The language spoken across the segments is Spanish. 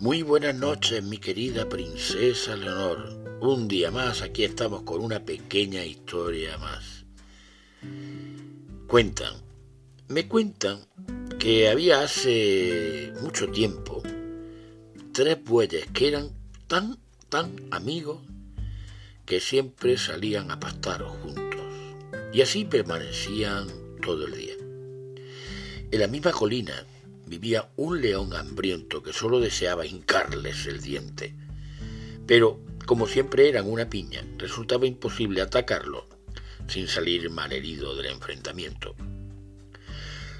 Muy buenas noches, mi querida princesa Leonor. Un día más, aquí estamos con una pequeña historia más. Cuentan, me cuentan que había hace mucho tiempo tres bueyes que eran tan, tan amigos que siempre salían a pastar juntos y así permanecían todo el día. En la misma colina vivía un león hambriento que solo deseaba hincarles el diente. Pero, como siempre eran una piña, resultaba imposible atacarlo sin salir malherido del enfrentamiento.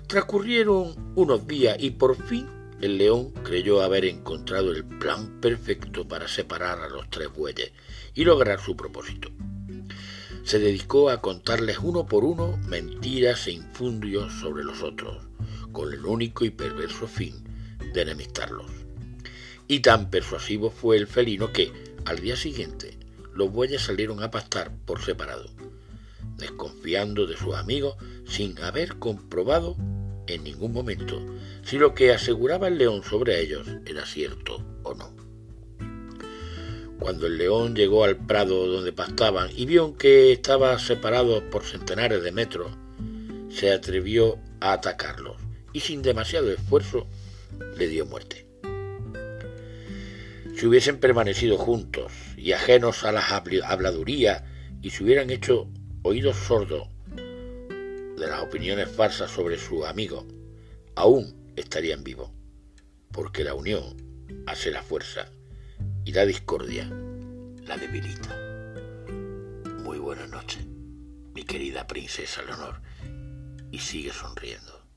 Transcurrieron unos días y por fin el león creyó haber encontrado el plan perfecto para separar a los tres bueyes y lograr su propósito. Se dedicó a contarles uno por uno mentiras e infundios sobre los otros, con el único y perverso fin de enemistarlos. Y tan persuasivo fue el felino que, al día siguiente, los bueyes salieron a pastar por separado, desconfiando de sus amigos sin haber comprobado en ningún momento si lo que aseguraba el león sobre ellos era cierto o no. Cuando el león llegó al prado donde pastaban y vio que estaba separado por centenares de metros, se atrevió a atacarlos y sin demasiado esfuerzo le dio muerte. Si hubiesen permanecido juntos y ajenos a las habladurías y se hubieran hecho oídos sordos de las opiniones falsas sobre su amigo, aún estarían vivos, porque la unión hace la fuerza y la discordia la debilita. Muy buenas noches, mi querida princesa Leonor, y sigue sonriendo.